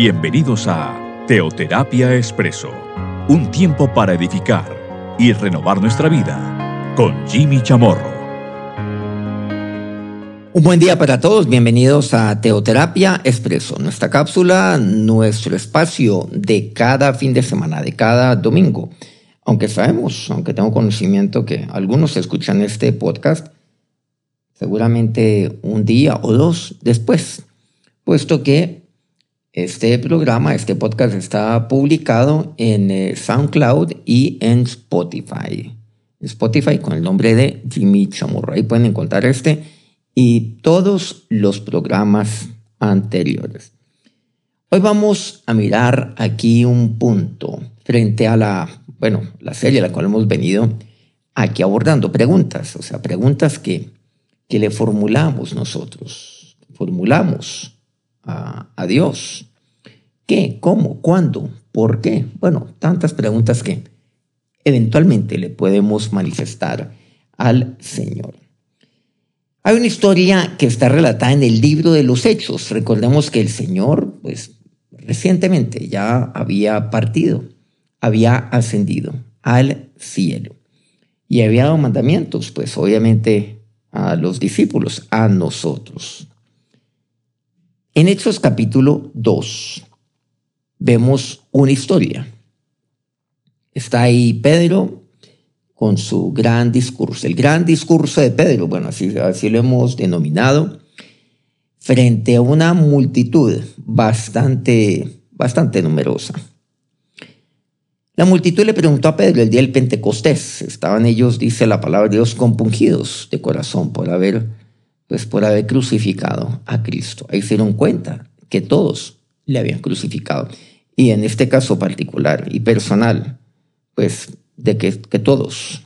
Bienvenidos a Teoterapia Expreso, un tiempo para edificar y renovar nuestra vida con Jimmy Chamorro. Un buen día para todos, bienvenidos a Teoterapia Expreso, nuestra cápsula, nuestro espacio de cada fin de semana, de cada domingo. Aunque sabemos, aunque tengo conocimiento que algunos escuchan este podcast, seguramente un día o dos después, puesto que este programa, este podcast está publicado en eh, SoundCloud y en Spotify. Spotify con el nombre de Jimmy Chamorro. Ahí pueden encontrar este y todos los programas anteriores. Hoy vamos a mirar aquí un punto frente a la, bueno, la serie a la cual hemos venido aquí abordando preguntas, o sea, preguntas que, que le formulamos nosotros, formulamos a, a Dios ¿Qué? ¿Cómo? ¿Cuándo? ¿Por qué? Bueno, tantas preguntas que eventualmente le podemos manifestar al Señor. Hay una historia que está relatada en el libro de los Hechos. Recordemos que el Señor, pues recientemente ya había partido, había ascendido al cielo y había dado mandamientos, pues obviamente a los discípulos, a nosotros. En Hechos capítulo 2, vemos una historia. Está ahí Pedro con su gran discurso, el gran discurso de Pedro, bueno, así, así lo hemos denominado, frente a una multitud bastante, bastante numerosa. La multitud le preguntó a Pedro el día del Pentecostés. Estaban ellos, dice la palabra de Dios, compungidos de corazón por haber, pues por haber crucificado a Cristo. Ahí se dieron cuenta que todos le habían crucificado y en este caso particular y personal, pues de que, todos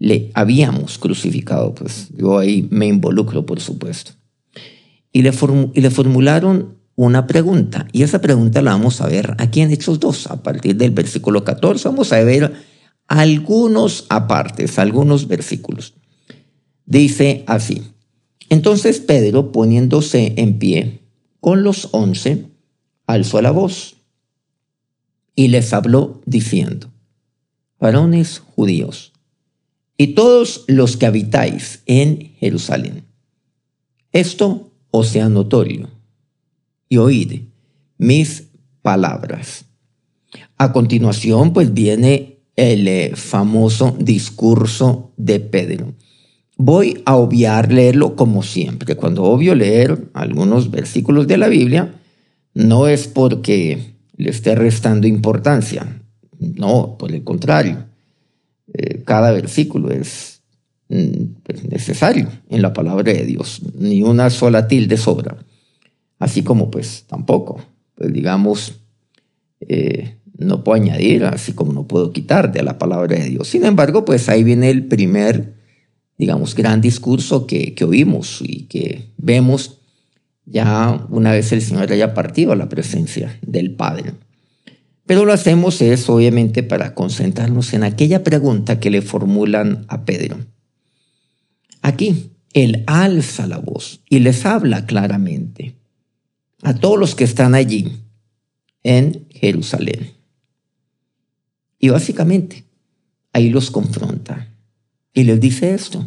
le habíamos crucificado, pues yo ahí me involucro, por supuesto. Y le, y le formularon una pregunta, y esa pregunta la vamos a ver aquí en Hechos 2, a partir del versículo 14, vamos a ver algunos apartes, algunos versículos. Dice así, entonces Pedro, poniéndose en pie con los once, alzó la voz y les habló diciendo, varones judíos, y todos los que habitáis en Jerusalén, esto os sea notorio, y oíd mis palabras. A continuación, pues viene el eh, famoso discurso de Pedro. Voy a obviar leerlo como siempre. Cuando obvio leer algunos versículos de la Biblia, no es porque le esté restando importancia. No, por el contrario. Eh, cada versículo es mm, pues, necesario en la palabra de Dios. Ni una sola tilde sobra. Así como pues tampoco, pues digamos, eh, no puedo añadir, así como no puedo quitar de la palabra de Dios. Sin embargo, pues ahí viene el primer, digamos, gran discurso que, que oímos y que vemos ya una vez el Señor haya partido a la presencia del Padre. Pero lo hacemos es obviamente para concentrarnos en aquella pregunta que le formulan a Pedro. Aquí, él alza la voz y les habla claramente a todos los que están allí en Jerusalén. Y básicamente ahí los confronta y les dice esto,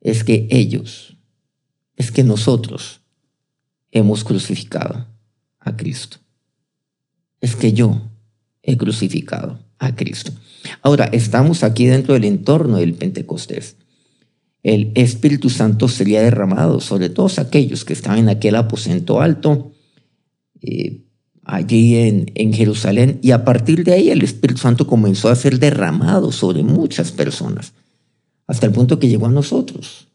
es que ellos, es que nosotros hemos crucificado a Cristo. Es que yo he crucificado a Cristo. Ahora, estamos aquí dentro del entorno del Pentecostés. El Espíritu Santo sería derramado sobre todos aquellos que estaban en aquel aposento alto, eh, allí en, en Jerusalén, y a partir de ahí el Espíritu Santo comenzó a ser derramado sobre muchas personas, hasta el punto que llegó a nosotros,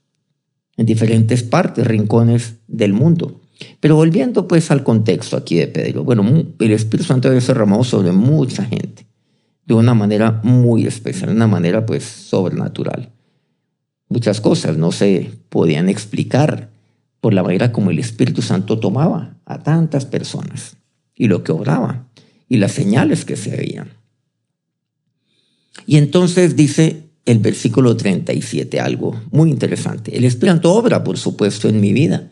en diferentes partes, rincones del mundo. Pero volviendo pues al contexto aquí de Pedro, bueno, el Espíritu Santo había derramado sobre mucha gente, de una manera muy especial, de una manera pues sobrenatural. Muchas cosas no se podían explicar por la manera como el Espíritu Santo tomaba a tantas personas y lo que obraba y las señales que se veían. Y entonces dice el versículo 37 algo muy interesante. El Espíritu obra, por supuesto, en mi vida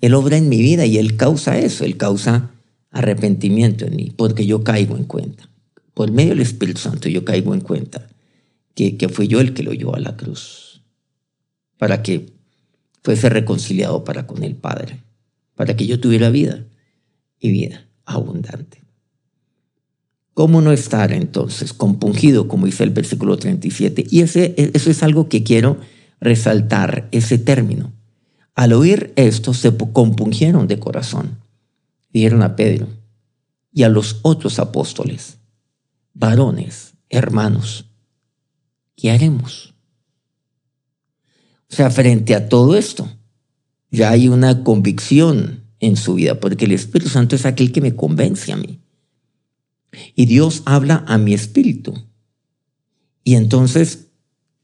él obra en mi vida y Él causa eso, Él causa arrepentimiento en mí, porque yo caigo en cuenta. Por medio del Espíritu Santo yo caigo en cuenta que, que fui yo el que lo llevó a la cruz, para que fuese reconciliado para con el Padre, para que yo tuviera vida y vida abundante. ¿Cómo no estar entonces compungido, como dice el versículo 37? Y ese, eso es algo que quiero resaltar, ese término. Al oír esto, se compungieron de corazón. Dieron a Pedro y a los otros apóstoles, varones, hermanos, ¿qué haremos? O sea, frente a todo esto, ya hay una convicción en su vida, porque el Espíritu Santo es aquel que me convence a mí. Y Dios habla a mi espíritu. Y entonces,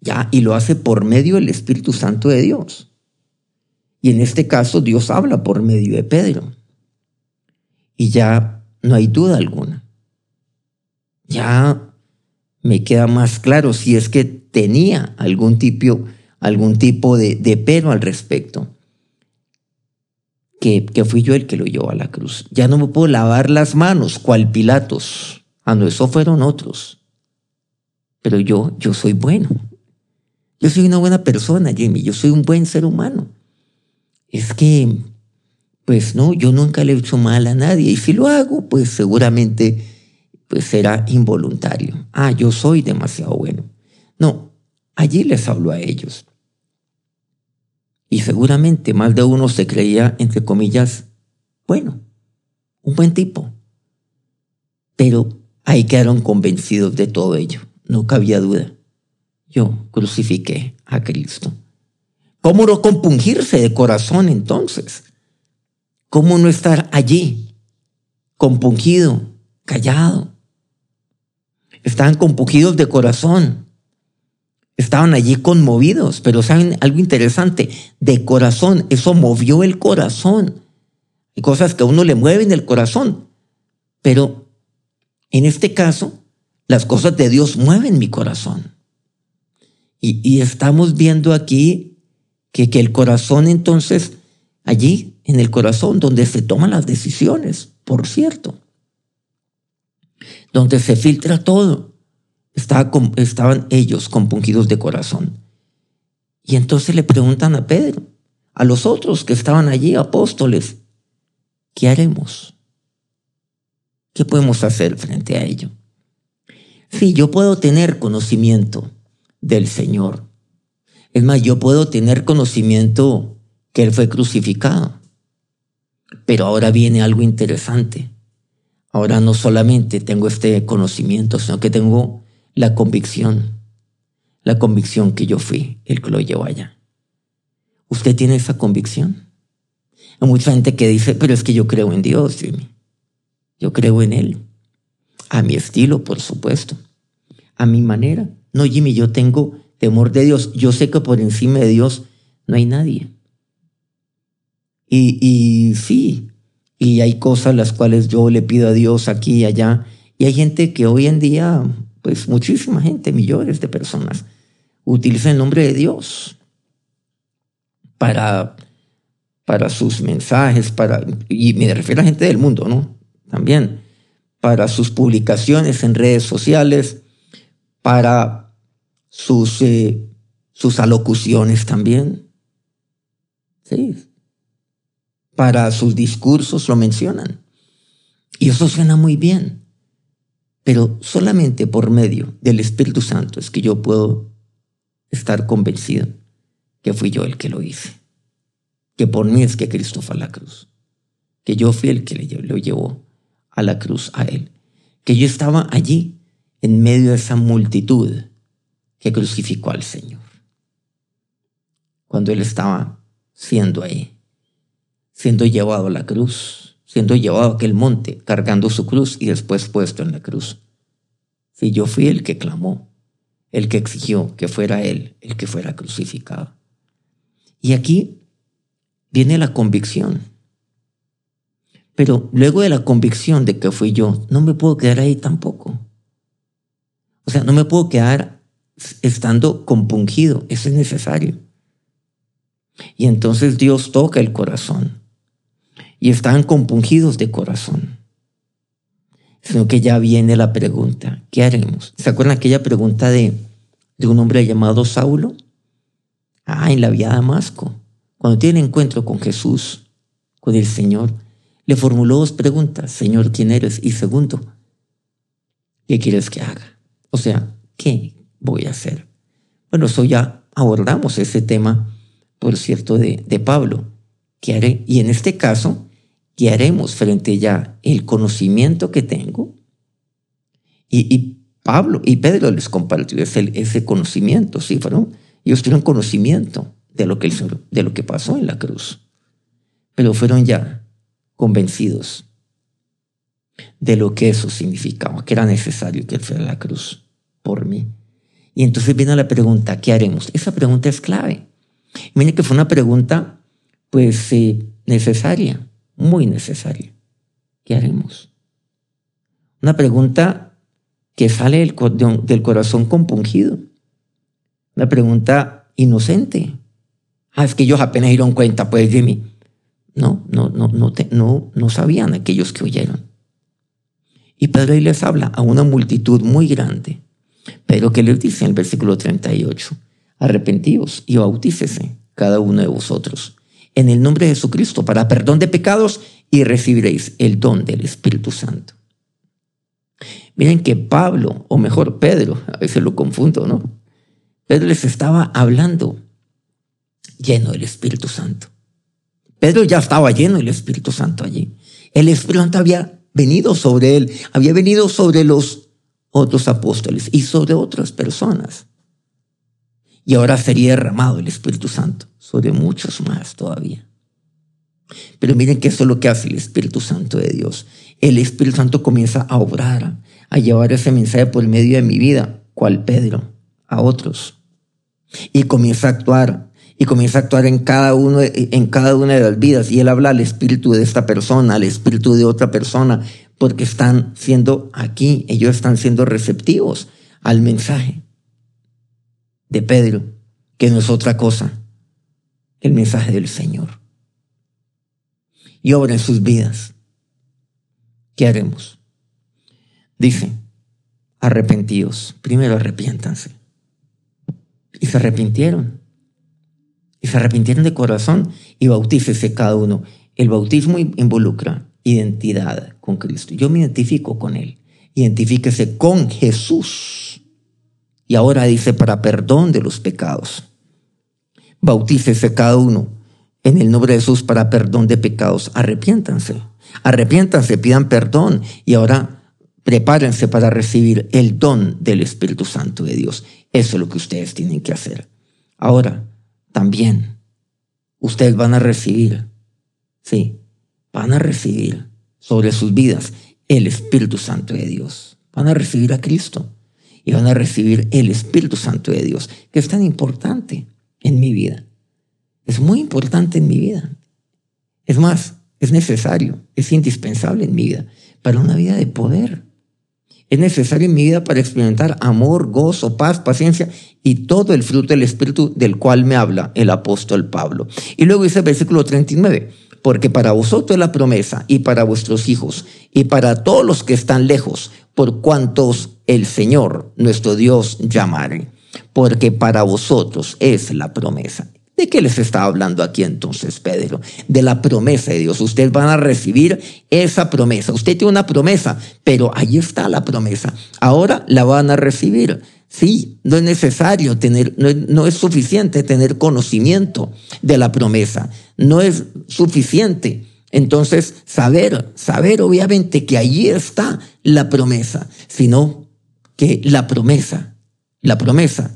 ya, y lo hace por medio del Espíritu Santo de Dios. Y en este caso, Dios habla por medio de Pedro. Y ya no hay duda alguna. Ya me queda más claro si es que tenía algún tipo, algún tipo de, de al respecto. Que, que, fui yo el que lo llevó a la cruz. Ya no me puedo lavar las manos, cual Pilatos. Ah, no, eso fueron otros. Pero yo, yo soy bueno. Yo soy una buena persona, Jimmy. Yo soy un buen ser humano. Es que pues no, yo nunca le he hecho mal a nadie y si lo hago, pues seguramente pues será involuntario. Ah, yo soy demasiado bueno. No, allí les habló a ellos. Y seguramente más de uno se creía, entre comillas, bueno, un buen tipo. Pero ahí quedaron convencidos de todo ello, no cabía duda. Yo crucifiqué a Cristo. ¿Cómo no compungirse de corazón entonces? ¿Cómo no estar allí, compungido, callado? Estaban compungidos de corazón. Estaban allí conmovidos, pero saben algo interesante, de corazón, eso movió el corazón. Hay cosas que a uno le mueven el corazón, pero en este caso, las cosas de Dios mueven mi corazón. Y, estamos viendo aquí que, que el corazón entonces allí en el corazón, donde se toman las decisiones, por cierto, donde se filtra todo. estaban ellos compungidos de corazón. Y entonces le preguntan a Pedro, a los otros que estaban allí, apóstoles, ¿qué haremos? ¿Qué podemos hacer frente a ello? Sí, yo puedo tener conocimiento del Señor. Es más, yo puedo tener conocimiento que Él fue crucificado. Pero ahora viene algo interesante. Ahora no solamente tengo este conocimiento, sino que tengo la convicción, la convicción que yo fui el que lo llevó allá. ¿Usted tiene esa convicción? Hay mucha gente que dice, pero es que yo creo en Dios, Jimmy. Yo creo en Él. A mi estilo, por supuesto. A mi manera. No, Jimmy, yo tengo temor de Dios. Yo sé que por encima de Dios no hay nadie. Y, y sí, y hay cosas las cuales yo le pido a Dios aquí y allá. Y hay gente que hoy en día, pues muchísima gente, millones de personas, utiliza el nombre de Dios para, para sus mensajes, para, y me refiero a gente del mundo, ¿no? También, para sus publicaciones en redes sociales, para sus, eh, sus alocuciones también. Sí, para sus discursos lo mencionan. Y eso suena muy bien. Pero solamente por medio del Espíritu Santo es que yo puedo estar convencido que fui yo el que lo hice. Que por mí es que Cristo fue a la cruz. Que yo fui el que lo llevó a la cruz a Él. Que yo estaba allí en medio de esa multitud que crucificó al Señor. Cuando Él estaba siendo ahí siendo llevado a la cruz, siendo llevado a aquel monte, cargando su cruz y después puesto en la cruz. Si yo fui el que clamó, el que exigió que fuera él el que fuera crucificado. Y aquí viene la convicción. Pero luego de la convicción de que fui yo, no me puedo quedar ahí tampoco. O sea, no me puedo quedar estando compungido. Eso es necesario. Y entonces Dios toca el corazón y estaban compungidos de corazón. sino que ya viene la pregunta, ¿qué haremos? ¿Se acuerdan aquella pregunta de, de un hombre llamado Saulo? Ah, en la vía Damasco, cuando tiene encuentro con Jesús, con el Señor, le formuló dos preguntas, Señor, ¿quién eres? Y segundo, ¿qué quieres que haga? O sea, ¿qué voy a hacer? Bueno, eso ya abordamos ese tema, por cierto, de, de Pablo. ¿Qué haré? Y en este caso, ¿qué haremos frente ya el conocimiento que tengo? Y, Pablo y Pedro les compartió ese, ese conocimiento, ¿sí? Fueron, ellos tuvieron conocimiento de lo, que de lo que pasó en la cruz, pero fueron ya convencidos de lo que eso significaba, que era necesario que Él fuera a la cruz por mí. Y entonces viene la pregunta, ¿qué haremos? Esa pregunta es clave. Miren que fue una pregunta, pues, eh, necesaria, muy necesaria. ¿Qué haremos? Una pregunta que sale del, corazón compungido. Una pregunta inocente. Ah, es que ellos apenas dieron cuenta, pues, mí. No, no, no, no, no, no sabían aquellos que oyeron. Y Pedro ahí les habla a una multitud muy grande. Pero que les dice en el versículo 38, arrepentíos y bautícese cada uno de vosotros en el nombre de Jesucristo para perdón de pecados y recibiréis el don del Espíritu Santo. Miren que Pablo, o mejor Pedro, a veces lo confundo, ¿no? Pedro les estaba hablando lleno del Espíritu Santo. Pedro ya estaba lleno del Espíritu Santo allí. El Espíritu Santo había venido sobre él, había venido sobre los otros apóstoles y sobre otras personas. Y ahora sería derramado el Espíritu Santo sobre muchos más todavía. Pero miren que eso es lo que hace el Espíritu Santo de Dios. El Espíritu Santo comienza a obrar, a llevar ese mensaje por medio de mi vida, cual Pedro, a otros. Y comienza a actuar, y comienza a actuar en cada, uno, en cada una de las vidas. Y él habla al espíritu de esta persona, al espíritu de otra persona, porque están siendo aquí, ellos están siendo receptivos al mensaje de Pedro, que no es otra cosa que el mensaje del Señor. Y obra en sus vidas. ¿Qué haremos? Dice, arrepentidos. Primero arrepiéntanse. Y se arrepintieron y se arrepintieron de corazón y bautícese cada uno. El bautismo involucra identidad con Cristo. Yo me identifico con Él. Identifíquese con Jesús. Y ahora dice para perdón de los pecados. Bautícese cada uno en el nombre de Jesús para perdón de pecados. Arrepiéntanse. Arrepiéntanse, pidan perdón. Y ahora prepárense para recibir el don del Espíritu Santo de Dios. Eso es lo que ustedes tienen que hacer. Ahora, también ustedes van a recibir, sí, van a recibir sobre sus vidas el Espíritu Santo de Dios. Van a recibir a Cristo y van a recibir el Espíritu Santo de Dios, que es tan importante en mi vida. Es muy importante en mi vida. Es más, es necesario, es indispensable en mi vida, para una vida de poder, es necesario en mi vida para experimentar amor, gozo, paz, paciencia y todo el fruto del Espíritu del cual me habla el apóstol Pablo. Y luego dice el versículo 39, porque para vosotros es la promesa y para vuestros hijos y para todos los que están lejos, por cuantos el Señor, nuestro Dios, llamare. Porque para vosotros es la promesa. ¿De qué les está hablando aquí entonces Pedro? De la promesa de Dios. Ustedes van a recibir esa promesa. Usted tiene una promesa, pero ahí está la promesa. Ahora la van a recibir. Sí, no es necesario tener, no es, suficiente tener conocimiento de la promesa. No es suficiente. Entonces, saber, saber obviamente que allí está la promesa, sino que la promesa, la promesa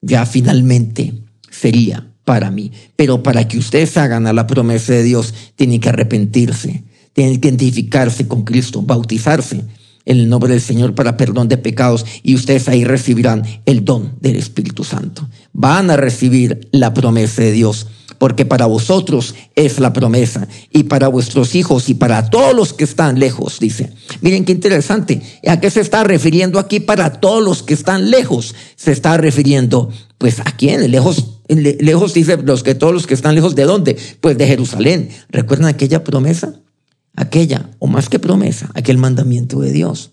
ya finalmente sería para mí. Pero para que ustedes hagan a la promesa de Dios, tienen que arrepentirse, tienen que identificarse con Cristo, bautizarse en el nombre del Señor para perdón de pecados y ustedes ahí recibirán el don del Espíritu Santo. Van a recibir la promesa de Dios porque para vosotros es la promesa y para vuestros hijos y para todos los que están lejos, dice. Miren qué interesante. ¿A qué se está refiriendo aquí para todos los que están lejos? Se está refiriendo, pues, ¿a quién? Lejos Lejos dice los que todos los que están lejos de dónde? Pues de Jerusalén. ¿Recuerdan aquella promesa? Aquella, o más que promesa, aquel mandamiento de Dios.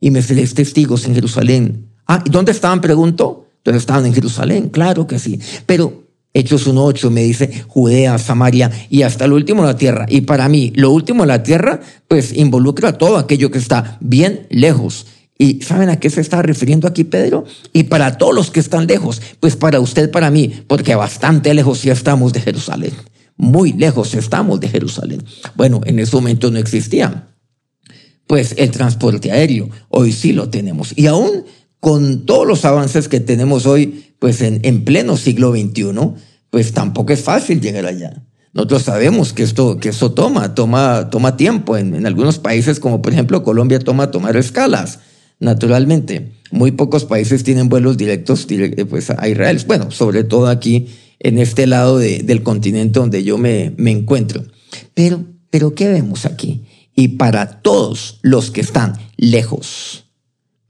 Y me seréis testigos en Jerusalén. Ah, ¿y dónde estaban? Preguntó. Entonces estaban en Jerusalén, claro que sí. Pero Hechos 1.8 me dice Judea, Samaria y hasta lo último la tierra. Y para mí, lo último de la tierra, pues involucra todo aquello que está bien lejos. ¿Y saben a qué se está refiriendo aquí Pedro? Y para todos los que están lejos, pues para usted, para mí, porque bastante lejos ya estamos de Jerusalén. Muy lejos estamos de Jerusalén. Bueno, en ese momento no existía. Pues el transporte aéreo, hoy sí lo tenemos. Y aún con todos los avances que tenemos hoy, pues en, en pleno siglo XXI, pues tampoco es fácil llegar allá. Nosotros sabemos que esto, que eso toma, toma, toma tiempo. En, en algunos países, como por ejemplo Colombia, toma tomar escalas naturalmente. Muy pocos países tienen vuelos directos eh, pues, a Israel. Bueno, sobre todo aquí en este lado del continente donde yo me, encuentro. Pero, pero, ¿qué vemos aquí? Y para todos los que están lejos,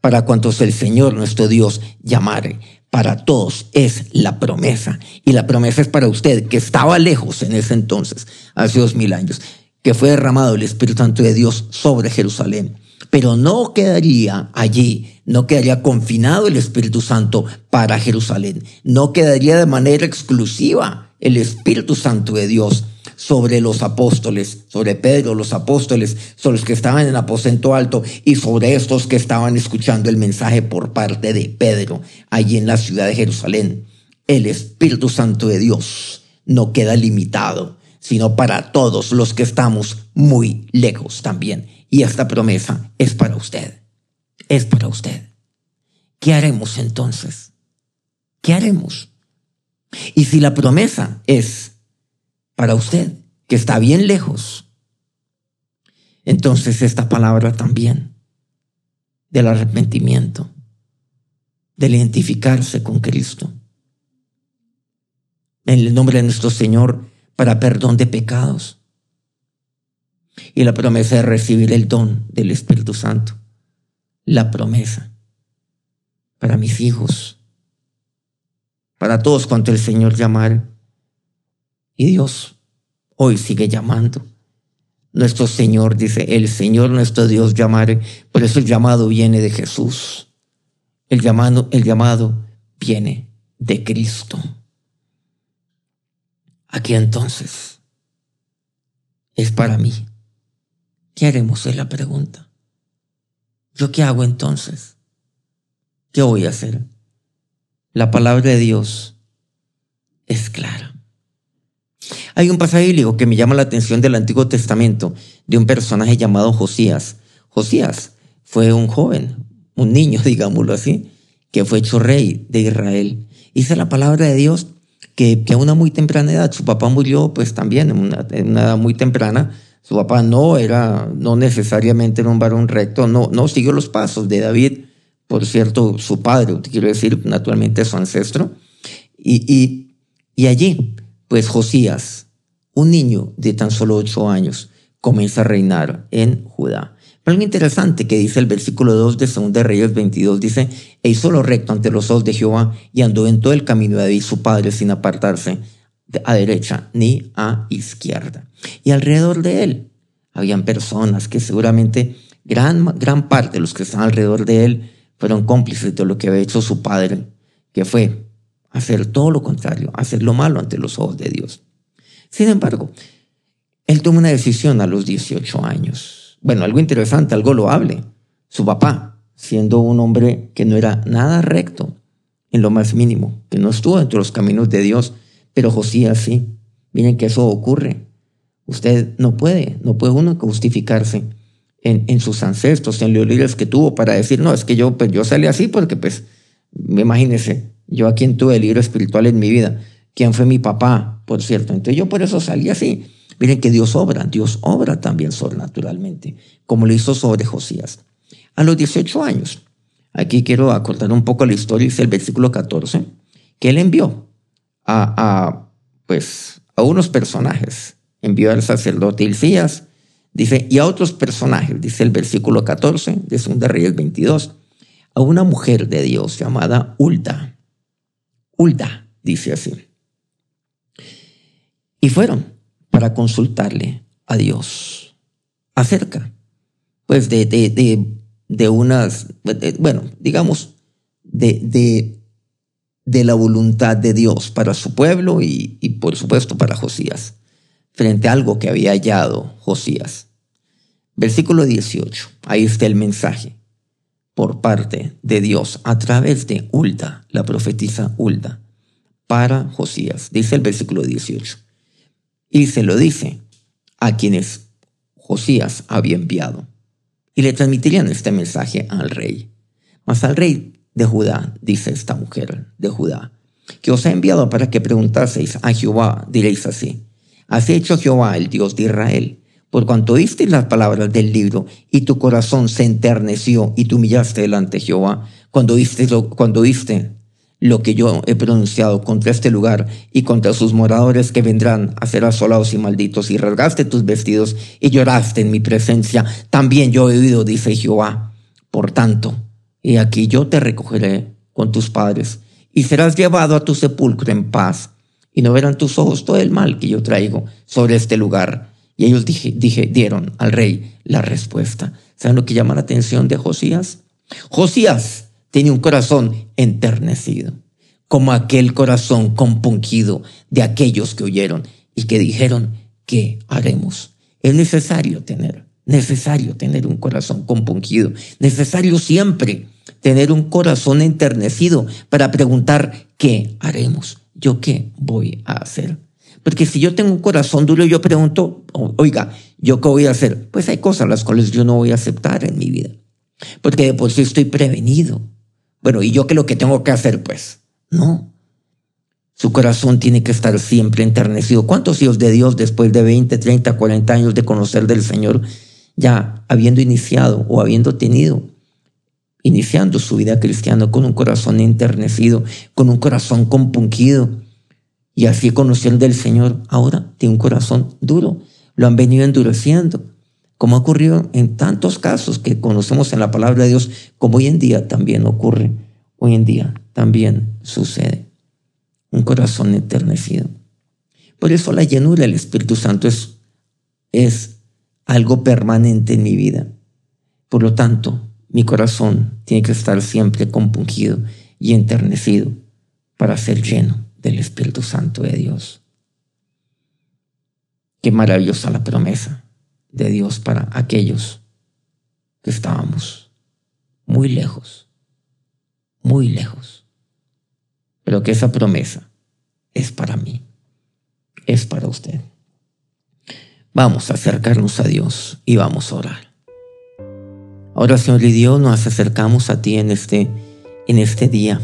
para cuantos el Señor nuestro Dios llamare, para todos es la promesa. Y la promesa es para usted, que estaba lejos en ese entonces, hace dos mil años, que fue derramado el Espíritu Santo de Dios sobre Jerusalén pero no quedaría allí, no quedaría confinado el Espíritu Santo para Jerusalén, no quedaría de manera exclusiva el Espíritu Santo de Dios sobre los apóstoles, sobre Pedro, los apóstoles, sobre los que estaban en aposento alto y sobre estos que estaban escuchando el mensaje por parte de Pedro allí en la ciudad de Jerusalén. El Espíritu Santo de Dios no queda limitado, sino para todos los que estamos muy lejos también y esta promesa es para usted. Es para usted. ¿Qué haremos entonces? ¿Qué haremos? Y si la promesa es para usted, que está bien lejos, entonces esta palabra también del arrepentimiento, del identificarse con Cristo, en el nombre de nuestro Señor para perdón de pecados, y la promesa de recibir el don del Espíritu Santo. La promesa para mis hijos, para todos cuanto el Señor llamare. Y Dios hoy sigue llamando. Nuestro Señor dice, el Señor nuestro Dios llamare, por eso el llamado viene de Jesús. El llamado, el llamado viene de Cristo. Aquí entonces es para mí. ¿Qué haremos? Es la pregunta. ¿Yo qué hago entonces? ¿Qué voy a hacer? La palabra de Dios es clara. Hay un pasaje bíblico que me llama la atención del Antiguo Testamento de un personaje llamado Josías. Josías fue un joven, un niño, digámoslo así, que fue hecho rey de Israel. Dice la palabra de Dios que, a una muy temprana edad, su papá murió pues también en una edad muy temprana, su papá no era, no necesariamente era un varón recto, no, no siguió los pasos de David, por cierto, su padre, quiero decir, naturalmente su ancestro. Y, y, y allí, pues Josías, un niño de tan solo ocho años, comienza a reinar en Judá. Pero algo interesante que dice el versículo 2 de 2 de Reyes 22, dice, e hizo lo recto ante los ojos de Jehová y andó en todo el camino de David su padre sin apartarse a derecha ni a izquierda. Y alrededor de él habían personas que seguramente gran, gran parte de los que estaban alrededor de él fueron cómplices de lo que había hecho su padre, que fue hacer todo lo contrario, hacer lo malo ante los ojos de Dios. Sin embargo, él tomó una decisión a los 18 años. Bueno, algo interesante, algo loable. Su papá, siendo un hombre que no era nada recto en lo más mínimo, que no estuvo entre los caminos de Dios, pero Josías sí. Miren que eso ocurre. Usted no puede, no puede uno justificarse en, sus ancestros, en los líderes que tuvo para decir, no, es que yo, pues, salí así porque, pues, imagínese, yo a quien tuve el libro espiritual en mi vida, quién fue mi papá, por cierto. Entonces yo por eso salí así. Miren que Dios obra, Dios obra también sobrenaturalmente, como lo hizo sobre Josías. A los 18 años, aquí quiero acortar un poco la historia, dice el versículo 14, que él envió a, pues, a unos personajes. Envió al sacerdote Ilfías, dice, y a otros personajes, dice el versículo 14 de 2 Reyes 22, a una mujer de Dios llamada Ulda. Ulda, dice así. Y fueron para consultarle a Dios. acerca, pues, de, de, de, unas, bueno, digamos, de, de, de, la voluntad de Dios para su pueblo y, y, por supuesto, para Josías, frente a algo que había hallado Josías. Versículo 18, ahí está el mensaje por parte de Dios a través de Ulda, la profetisa Ulda, para Josías. Dice el versículo 18. Y se lo dice a quienes Josías había enviado. Y le transmitirían este mensaje al rey. Mas al rey de Judá, dice esta mujer de Judá, que os ha enviado para que preguntaseis a Jehová, diréis así. Has hecho Jehová, el Dios de Israel, por cuanto oíste las palabras del libro y tu corazón se enterneció y te humillaste delante de Jehová, cuando oíste lo, cuando oíste lo que yo he pronunciado contra este lugar y contra sus moradores que vendrán a ser asolados y malditos, y rasgaste tus vestidos y lloraste en mi presencia, también yo he oído, dice Jehová. Por tanto, he aquí yo te recogeré con tus padres, y serás llevado a tu sepulcro en paz, y no verán tus ojos todo el mal que yo traigo sobre este lugar y ellos dije, dieron al rey la respuesta. ¿Saben lo que llama la atención de Josías? Josías tiene un corazón enternecido, como aquel corazón compungido de aquellos que oyeron y que dijeron, ¿qué haremos? Es necesario tener, necesario tener un corazón compungido, necesario siempre tener un corazón enternecido para preguntar, ¿qué haremos? ¿Yo qué voy a hacer? Porque si yo tengo un corazón duro, yo pregunto, oiga, ¿yo qué voy a hacer? Pues hay cosas las cuales yo no voy a aceptar en mi vida. Porque de por sí estoy prevenido. Bueno, ¿y yo qué es lo que tengo que hacer? Pues no. Su corazón tiene que estar siempre enternecido. ¿Cuántos hijos de Dios después de 20, 30, 40 años de conocer del Señor, ya habiendo iniciado o habiendo tenido, iniciando su vida cristiana con un corazón enternecido, con un corazón compungido, y así conocieron del Señor. Ahora tiene un corazón duro. Lo han venido endureciendo. Como ha ocurrido en tantos casos que conocemos en la palabra de Dios, como hoy en día también ocurre. Hoy en día también sucede. Un corazón enternecido. Por eso la llenura del Espíritu Santo es, es algo permanente en mi vida. Por lo tanto, mi corazón tiene que estar siempre compungido y enternecido para ser lleno del Espíritu Santo de Dios. Qué maravillosa la promesa de Dios para aquellos que estábamos muy lejos, muy lejos. Pero que esa promesa es para mí, es para usted. Vamos a acercarnos a Dios y vamos a orar. Ahora, Señor y Dios, nos acercamos a ti en este, en este día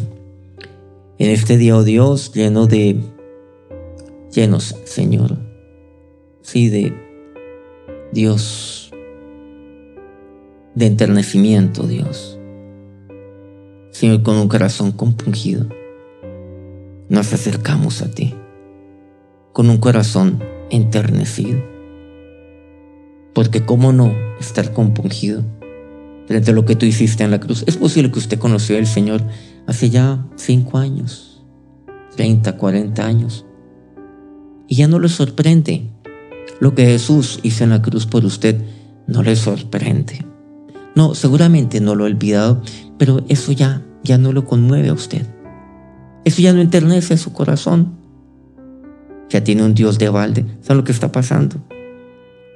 en este día, oh Dios, lleno de, llenos, Señor, sí, de Dios, de enternecimiento, Dios. Señor, con un corazón compungido, nos acercamos a ti, con un corazón enternecido. Porque cómo no estar compungido frente a lo que tú hiciste en la cruz. Es posible que usted conoció al Señor hace ya cinco años, 30, 40 años. Y ya no le sorprende. Lo que Jesús hizo en la cruz por usted no le sorprende. No, seguramente no lo ha olvidado, pero eso ya, ya no lo conmueve a usted. Eso ya no enternece su corazón. Ya tiene un Dios de balde. ¿Saben lo que está pasando?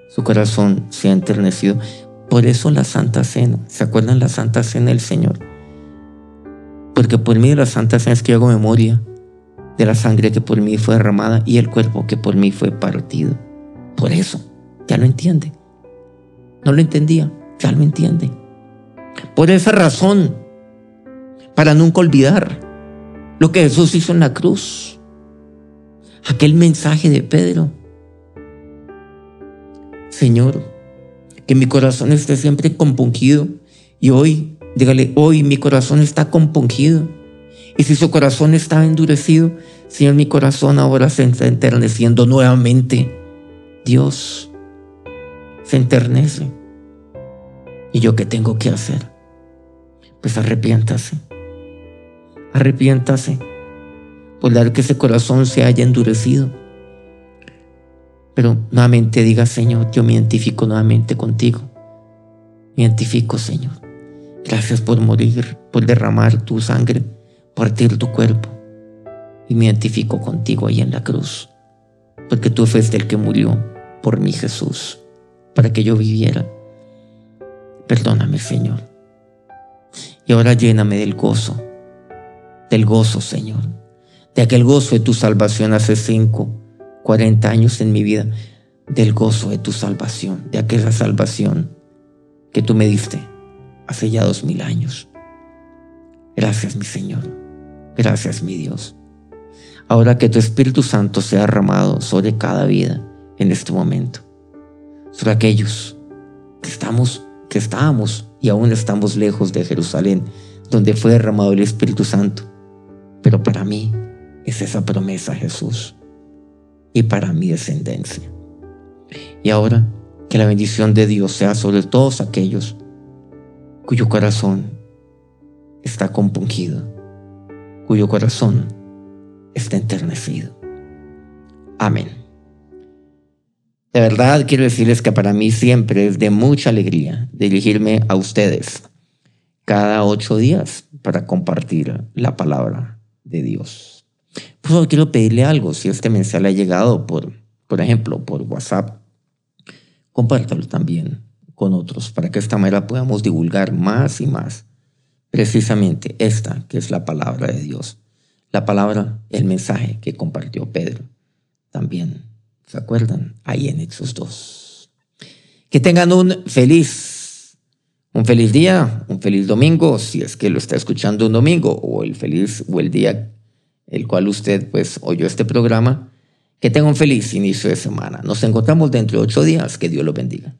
Su corazón se ha enternecido. Por eso la Santa Cena. ¿Se acuerdan la Santa Cena del Señor? porque por mí la Santa Cena es que hago memoria de la sangre que por mí fue derramada y el cuerpo que por mí fue partido. Por eso, ya lo entiende. No lo entendía, ya lo entiende. Por esa razón, para nunca olvidar lo que Jesús hizo en la cruz, aquel mensaje de Pedro. Señor, que mi corazón esté siempre compungido y hoy Dígale, hoy mi corazón está compungido. Y si su corazón está endurecido, Señor, mi corazón ahora se está enterneciendo nuevamente. Dios se enternece. ¿Y yo qué tengo que hacer? Pues arrepiéntase. Arrepiéntase por dar que ese corazón se haya endurecido. Pero nuevamente diga, Señor, yo me identifico nuevamente contigo. Me identifico, Señor. Gracias por morir, por derramar tu sangre, partir tu cuerpo. Y me identifico contigo ahí en la cruz. Porque tú fuiste el que murió por mí, Jesús, para que yo viviera. Perdóname, Señor. Y ahora lléname del gozo, del gozo, Señor, de aquel gozo de tu salvación hace cinco, cuarenta años en mi vida, del gozo de tu salvación, de aquella salvación que tú me diste hace ya dos mil años. Gracias, mi Señor. Gracias, mi Dios. Ahora que tu Espíritu Santo sea derramado sobre cada vida en este momento, sobre aquellos que estamos, que estábamos y aún estamos lejos de Jerusalén, donde fue derramado el Espíritu Santo. Pero para mí es esa promesa, Jesús, y para mi descendencia. Y ahora que la bendición de Dios sea sobre todos aquellos cuyo corazón está compungido, cuyo corazón está enternecido. Amén. De verdad quiero decirles que para mí siempre es de mucha alegría dirigirme a ustedes cada ocho días para compartir la palabra de Dios. Por favor, quiero pedirle algo. Si este mensaje le ha llegado por, por ejemplo, por WhatsApp, compártalo también con otros para que de esta manera podamos divulgar más y más precisamente esta que es la palabra de Dios. La palabra, el mensaje que compartió Pedro también. ¿Se acuerdan? Ahí en Hechos 2. Que tengan un feliz, un feliz día, un feliz domingo, si es que lo está escuchando un domingo, o el feliz, o el día el cual usted pues oyó este programa. Que tenga un feliz inicio de semana. Nos encontramos dentro de ocho días. Que Dios lo bendiga.